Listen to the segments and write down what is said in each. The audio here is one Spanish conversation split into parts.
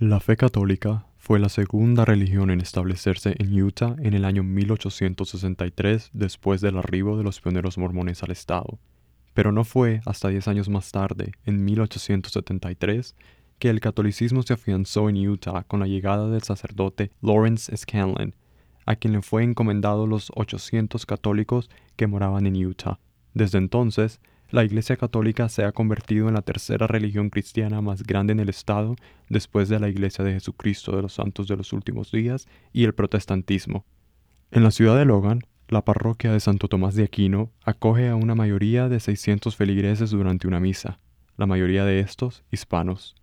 La fe católica fue la segunda religión en establecerse en Utah en el año 1863 después del arribo de los pioneros mormones al estado. Pero no fue hasta diez años más tarde, en 1873, que el catolicismo se afianzó en Utah con la llegada del sacerdote Lawrence Scanlon, a quien le fue encomendado los 800 católicos que moraban en Utah. Desde entonces, la Iglesia Católica se ha convertido en la tercera religión cristiana más grande en el Estado después de la Iglesia de Jesucristo de los Santos de los Últimos Días y el protestantismo. En la ciudad de Logan, la parroquia de Santo Tomás de Aquino acoge a una mayoría de 600 feligreses durante una misa, la mayoría de estos hispanos.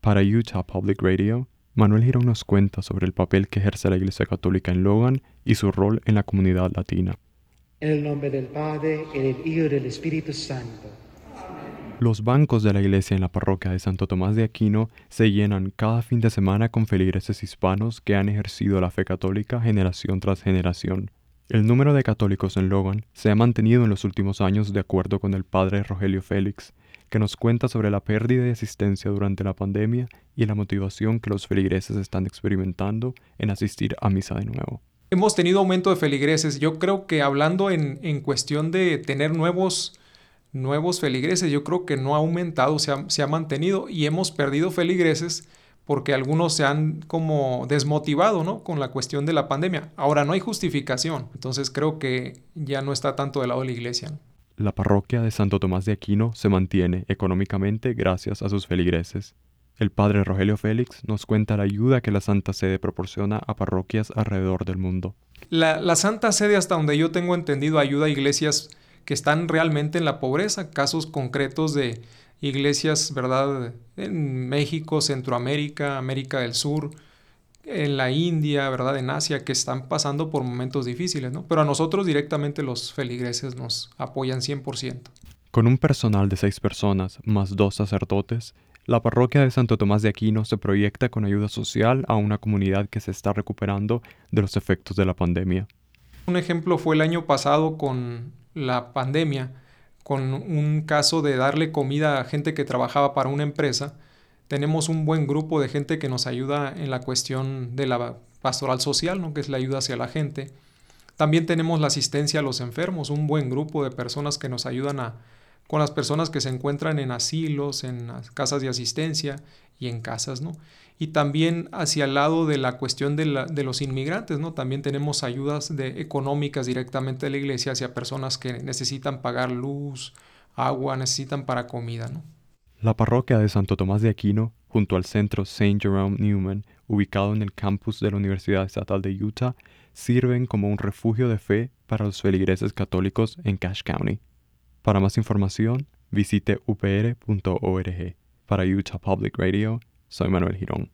Para Utah Public Radio, Manuel Girón nos cuenta sobre el papel que ejerce la Iglesia Católica en Logan y su rol en la comunidad latina. En el nombre del Padre, y del Hijo del Espíritu Santo. Los bancos de la iglesia en la parroquia de Santo Tomás de Aquino se llenan cada fin de semana con feligreses hispanos que han ejercido la fe católica generación tras generación. El número de católicos en Logan se ha mantenido en los últimos años de acuerdo con el padre Rogelio Félix, que nos cuenta sobre la pérdida de asistencia durante la pandemia y la motivación que los feligreses están experimentando en asistir a misa de nuevo hemos tenido aumento de feligreses. Yo creo que hablando en, en cuestión de tener nuevos, nuevos feligreses, yo creo que no ha aumentado, se ha, se ha mantenido y hemos perdido feligreses porque algunos se han como desmotivado, ¿no? Con la cuestión de la pandemia. Ahora no hay justificación, entonces creo que ya no está tanto del lado de la iglesia. La parroquia de Santo Tomás de Aquino se mantiene económicamente gracias a sus feligreses. El padre Rogelio Félix nos cuenta la ayuda que la Santa Sede proporciona a parroquias alrededor del mundo. La, Santa Sede, hasta donde yo tengo entendido, ayuda a iglesias que están realmente en la pobreza, casos concretos de iglesias, ¿verdad? En México, Centroamérica, América del Sur, en la India, ¿verdad? En Asia, que están pasando por momentos difíciles, ¿no? Pero a nosotros directamente los feligreses nos apoyan 100%. Con un personal de seis personas más dos sacerdotes, la parroquia de Santo Tomás de Aquino se proyecta con ayuda social a una comunidad que se está recuperando de los efectos de la pandemia. Un ejemplo fue el año pasado con la pandemia, con un caso de darle comida a gente que trabajaba para una empresa. Tenemos un buen grupo de gente que nos ayuda en la cuestión de la pastoral social, ¿no? que es la ayuda hacia la gente. También tenemos la asistencia a los enfermos, un buen grupo de personas que nos ayudan a con las personas que se encuentran en asilos, en casas de asistencia y en casas, ¿no? Y también hacia el lado de la cuestión de, los inmigrantes, ¿no? También tenemos ayudas de, económicas directamente de la iglesia hacia personas que necesitan pagar luz, agua, necesitan para comida, ¿no? La parroquia de Santo Tomás de Aquino, junto al centro St. Jerome Newman, ubicado en el campus de la Universidad Estatal de Utah, sirven como un refugio de fe para los feligreses católicos en Cache County. Para más información, visite upr.org. Para Utah Public Radio, soy Manuel Girón.